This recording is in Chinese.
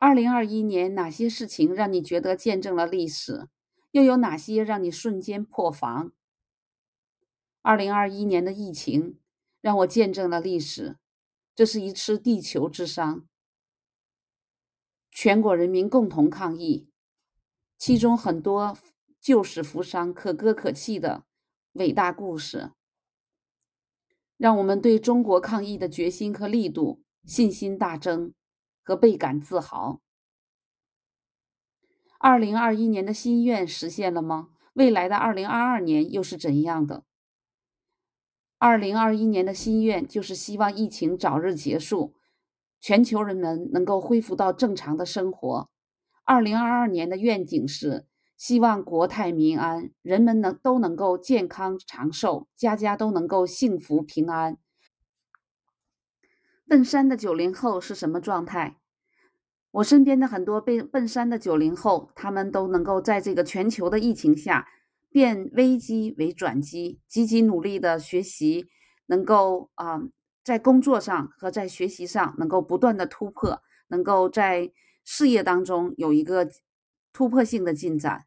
二零二一年哪些事情让你觉得见证了历史？又有哪些让你瞬间破防？二零二一年的疫情让我见证了历史，这是一次地球之伤，全国人民共同抗疫，其中很多救死扶伤、可歌可泣的伟大故事，让我们对中国抗疫的决心和力度信心大增。和倍感自豪。二零二一年的心愿实现了吗？未来的二零二二年又是怎样的？二零二一年的心愿就是希望疫情早日结束，全球人们能够恢复到正常的生活。二零二二年的愿景是希望国泰民安，人们能都能够健康长寿，家家都能够幸福平安。奔三的九零后是什么状态？我身边的很多被奔三的九零后，他们都能够在这个全球的疫情下变危机为转机，积极努力的学习，能够啊在工作上和在学习上能够不断的突破，能够在事业当中有一个突破性的进展。